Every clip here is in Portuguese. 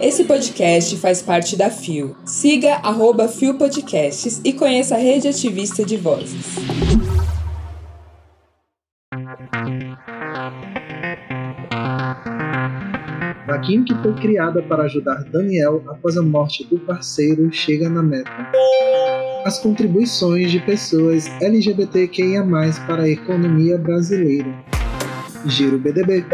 Esse podcast faz parte da FIO. Siga arroba FIO Podcasts e conheça a rede ativista de vozes. Vaquinha que foi criada para ajudar Daniel após a morte do parceiro chega na meta. As contribuições de pessoas LGBTQIA+, para a economia brasileira. Giro BDB.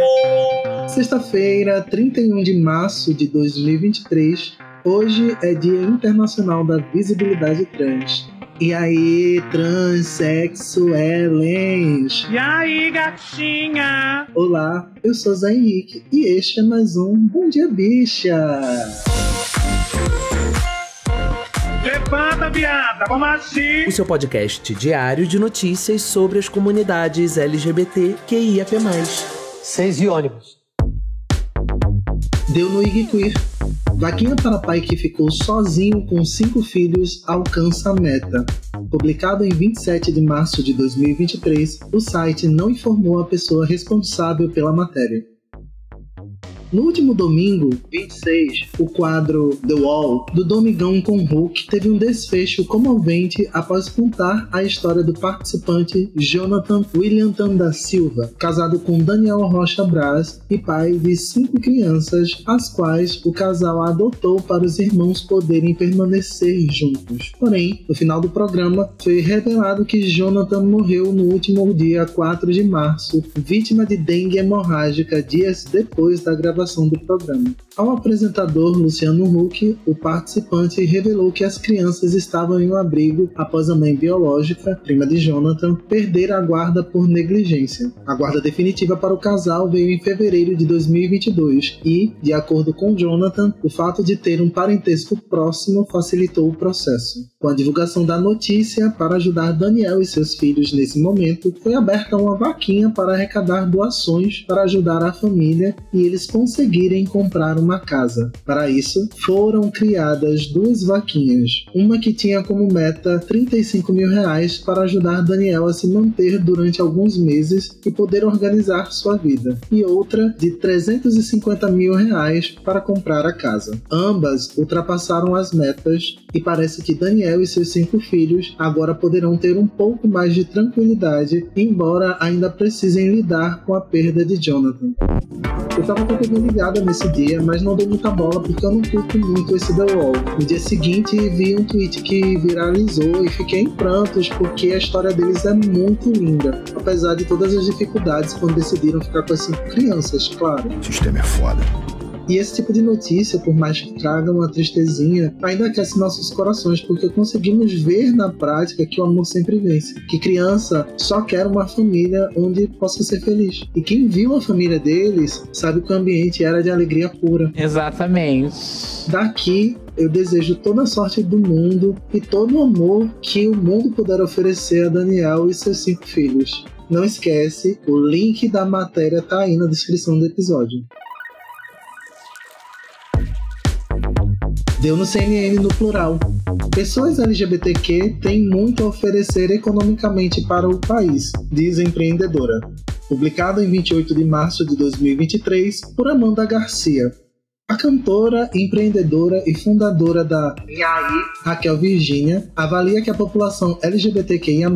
Sexta-feira, 31 de março de 2023. Hoje é Dia Internacional da Visibilidade Trans. E aí, transexuelens? E aí, gatinha? Olá, eu sou Zé Henrique e este é mais um Bom Dia Bicha. Levanta, viada, vamos assim. O seu podcast diário de notícias sobre as comunidades LGBT QIAP+. Seis e ônibus. Deu no IG Queer. Vaquinha para pai que ficou sozinho com cinco filhos alcança a meta. Publicado em 27 de março de 2023, o site não informou a pessoa responsável pela matéria. No último domingo, 26, o quadro The Wall, do Domingão com Hulk, teve um desfecho comovente após contar a história do participante Jonathan William da Silva, casado com Daniel Rocha Braz e pai de cinco crianças, as quais o casal adotou para os irmãos poderem permanecer juntos. Porém, no final do programa, foi revelado que Jonathan morreu no último dia 4 de março, vítima de dengue hemorrágica dias depois da gravação gravação do programa. Ao apresentador Luciano Huck, o participante revelou que as crianças estavam em um abrigo após a mãe biológica, prima de Jonathan, perder a guarda por negligência. A guarda definitiva para o casal veio em fevereiro de 2022 e, de acordo com Jonathan, o fato de ter um parentesco próximo facilitou o processo. Com a divulgação da notícia, para ajudar Daniel e seus filhos nesse momento, foi aberta uma vaquinha para arrecadar doações para ajudar a família e eles conseguirem comprar uma casa. Para isso, foram criadas duas vaquinhas, uma que tinha como meta 35 mil reais para ajudar Daniel a se manter durante alguns meses e poder organizar sua vida, e outra de 350 mil reais para comprar a casa. Ambas ultrapassaram as metas e parece que Daniel e seus cinco filhos agora poderão ter um pouco mais de tranquilidade, embora ainda precisem lidar com a perda de Jonathan. Eu tava com a TV ligada nesse dia, mas não dei muita bola porque eu não curto muito esse The Wall. No dia seguinte, vi um tweet que viralizou e fiquei em prantos porque a história deles é muito linda, apesar de todas as dificuldades quando decidiram ficar com as cinco crianças, claro. O sistema é foda. E esse tipo de notícia, por mais que traga uma tristezinha, ainda aquece nossos corações, porque conseguimos ver na prática que o amor sempre vence. Que criança só quer uma família onde possa ser feliz. E quem viu a família deles sabe que o ambiente era de alegria pura. Exatamente. Daqui eu desejo toda a sorte do mundo e todo o amor que o mundo puder oferecer a Daniel e seus cinco filhos. Não esquece, o link da matéria tá aí na descrição do episódio. Deu no CNN no plural. Pessoas LGBTQ têm muito a oferecer economicamente para o país, diz a empreendedora. Publicado em 28 de março de 2023 por Amanda Garcia. A cantora, empreendedora e fundadora da Nhai, Raquel Virginia, avalia que a população LGBTQIA+,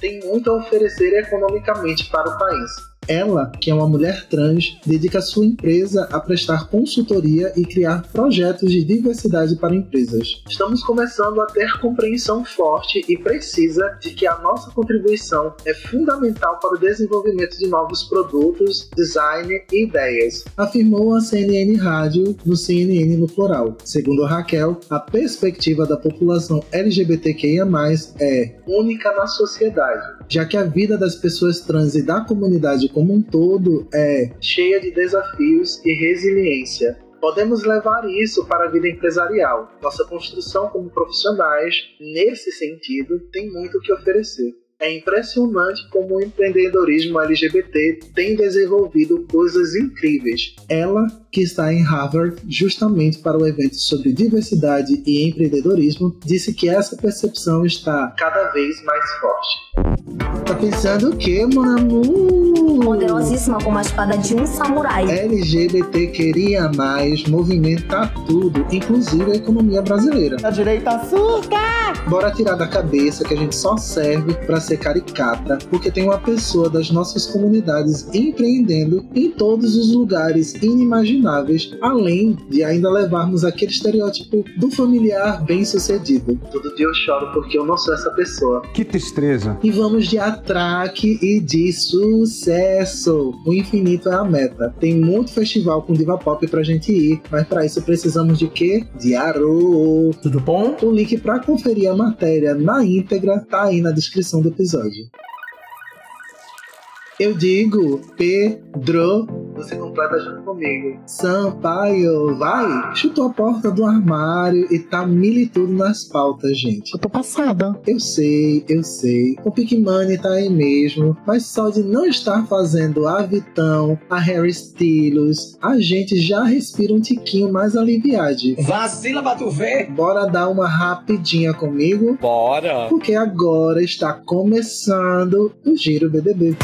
tem muito a oferecer economicamente para o país ela, que é uma mulher trans, dedica sua empresa a prestar consultoria e criar projetos de diversidade para empresas. Estamos começando a ter compreensão forte e precisa de que a nossa contribuição é fundamental para o desenvolvimento de novos produtos, design e ideias, afirmou a CNN Rádio no CNN no plural. Segundo Raquel, a perspectiva da população LGBTQIA+, é única na sociedade, já que a vida das pessoas trans e da comunidade como um todo é cheia de desafios e resiliência. Podemos levar isso para a vida empresarial. Nossa construção como profissionais, nesse sentido, tem muito o que oferecer. É impressionante como o empreendedorismo LGBT tem desenvolvido coisas incríveis. Ela, que está em Harvard justamente para o evento sobre diversidade e empreendedorismo, disse que essa percepção está cada vez mais forte. Tá pensando o quê, amour? Poderosíssima como a espada de um samurai. LGBT queria mais, movimenta tudo, inclusive a economia brasileira. A direita surta! Bora tirar da cabeça que a gente só serve pra ser caricata, porque tem uma pessoa das nossas comunidades empreendendo em todos os lugares inimagináveis, além de ainda levarmos aquele estereótipo do familiar bem-sucedido. Todo dia eu choro porque eu não sou essa pessoa. Que tristeza. E vamos de atraque e de sucesso. O infinito é a meta. Tem muito festival com diva pop pra gente ir, mas pra isso precisamos de quê? De aro. Tudo bom? O link pra conferir a matéria na íntegra tá aí na descrição do episódio. Eu digo Pedro, você completa junto comigo. Sampaio, vai! Chutou a porta do armário e tá militudo nas pautas, gente. Eu tô passada. Eu sei, eu sei. O Pikmani tá aí mesmo, mas só de não estar fazendo a Vitão, a Harry Styles, a gente já respira um tiquinho mais aliviado. Vacila pra tu ver. Bora dar uma rapidinha comigo? Bora. Porque agora está começando o Giro BDB.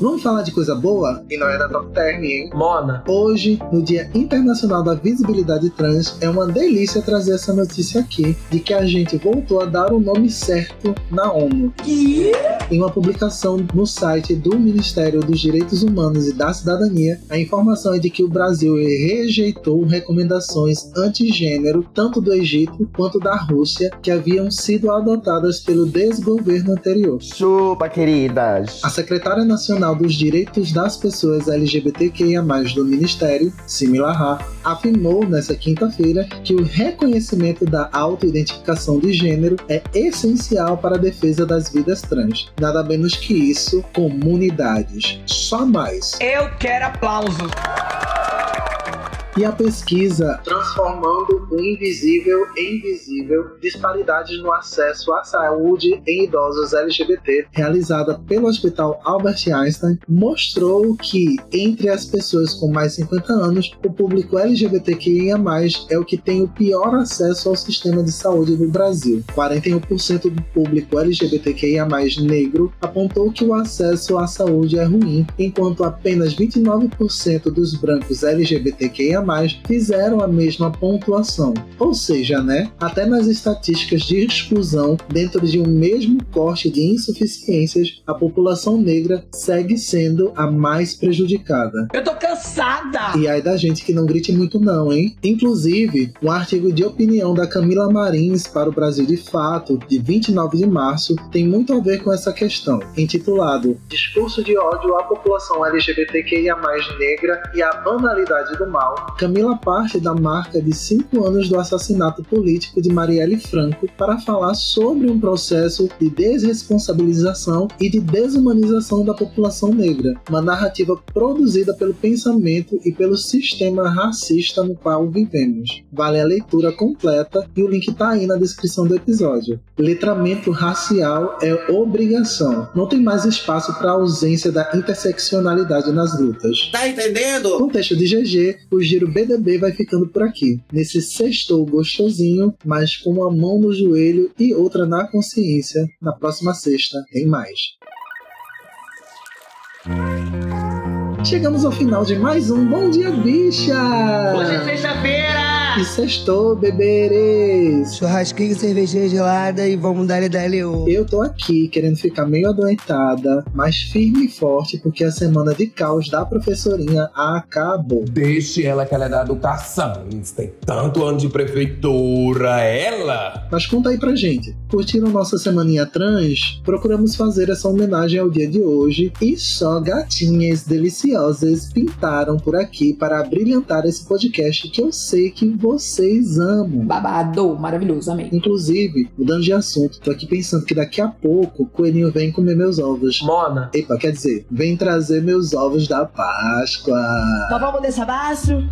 Vamos falar de coisa boa? E não é da Top Term, hein? Mona. Hoje, no Dia Internacional da Visibilidade Trans, é uma delícia trazer essa notícia aqui de que a gente voltou a dar o nome certo na ONU. Em uma publicação no site do Ministério dos Direitos Humanos e da Cidadania, a informação é de que o Brasil rejeitou recomendações antigênero tanto do Egito quanto da Rússia que haviam sido adotadas pelo desgoverno anterior. Chupa, queridas! A secretária nacional dos Direitos das Pessoas LGBTQIA+, do Ministério, Similarra, afirmou nesta quinta-feira que o reconhecimento da autoidentificação de gênero é essencial para a defesa das vidas trans. Nada menos que isso, comunidades. Só mais. Eu quero aplausos. E a pesquisa Transformando o Invisível em Visível Disparidades no Acesso à Saúde em Idosos LGBT, realizada pelo Hospital Albert Einstein, mostrou que, entre as pessoas com mais de 50 anos, o público LGBTQIA, é o que tem o pior acesso ao sistema de saúde do Brasil. 41% do público LGBTQIA, negro, apontou que o acesso à saúde é ruim, enquanto apenas 29% dos brancos LGBTQIA fizeram a mesma pontuação. Ou seja, né, até nas estatísticas de exclusão, dentro de um mesmo corte de insuficiências, a população negra segue sendo a mais prejudicada. Eu tô cansada. E aí da gente que não grite muito não, hein? Inclusive, um artigo de opinião da Camila Marins para o Brasil de Fato, de 29 de março, tem muito a ver com essa questão, intitulado Discurso de ódio à população LGBTQIA+, negra e a banalidade do mal, Camila parte da marca de cinco anos do assassinato político de Marielle Franco para falar sobre um processo de desresponsabilização e de desumanização da população negra, uma narrativa produzida pelo pensamento e pelo sistema racista no qual vivemos. Vale a leitura completa e o link tá aí na descrição do episódio. Letramento racial é obrigação. Não tem mais espaço para ausência da interseccionalidade nas lutas. Tá entendendo? Com texto de GG, o Giro BDB vai ficando por aqui. Nesse sextou gostosinho, mas com uma mão no joelho e outra na consciência. Na próxima sexta tem mais. Chegamos ao final de mais um Bom Dia Bicha! Hoje é sexta-feira. E sextou, beberes! Churrasquinho, cervejinha gelada e vamos dar dali o. Eu tô aqui querendo ficar meio adoentada, mas firme e forte porque a semana de caos da professorinha acabou. Deixe ela que ela é da educação. Tem tanto ano de prefeitura. Ela? Mas conta aí pra gente. Curtiram nossa semaninha trans? Procuramos fazer essa homenagem ao dia de hoje e só gatinhas deliciosas pintaram por aqui para brilhantar esse podcast que eu sei que vocês amam. Babado, maravilhoso, amei. Inclusive, mudando de assunto, tô aqui pensando que daqui a pouco o coelhinho vem comer meus ovos. Mona. Epa, quer dizer, vem trazer meus ovos da Páscoa. Nós vamos descer abaixo.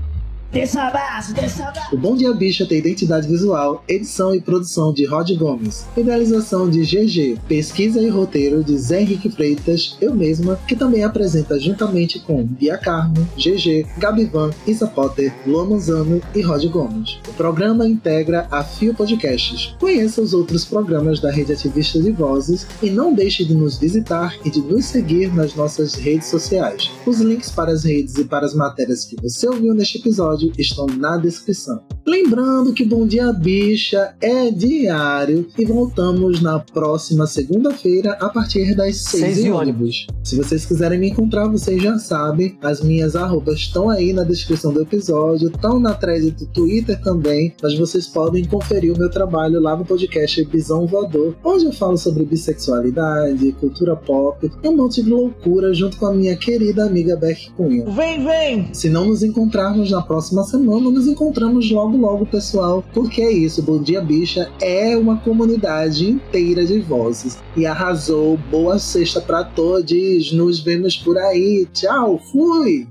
O Bom Dia Bicha tem identidade visual, edição e produção de Rod Gomes, idealização de GG, pesquisa e roteiro de Zé Henrique Freitas, eu mesma, que também apresenta juntamente com Bia Carmo, GG, Gabivan, Isa Potter, Manzano e Rod Gomes. O programa integra a Fio Podcasts. Conheça os outros programas da Rede Ativista de Vozes e não deixe de nos visitar e de nos seguir nas nossas redes sociais. Os links para as redes e para as matérias que você ouviu neste episódio estão na descrição. Lembrando que Bom Dia Bicha é diário e voltamos na próxima segunda-feira a partir das 6 Seis em e ônibus. Se vocês quiserem me encontrar, vocês já sabem. As minhas arrobas estão aí na descrição do episódio, estão na thread do Twitter também, mas vocês podem conferir o meu trabalho lá no podcast Bisão Voador, onde eu falo sobre bissexualidade, cultura pop e um monte de loucura junto com a minha querida amiga Beck Cunha. Vem, vem! Se não nos encontrarmos na próxima semana, nos encontramos logo logo, pessoal, porque é isso, Bom Dia Bicha é uma comunidade inteira de vozes e arrasou. Boa sexta pra todos, nos vemos por aí. Tchau, fui!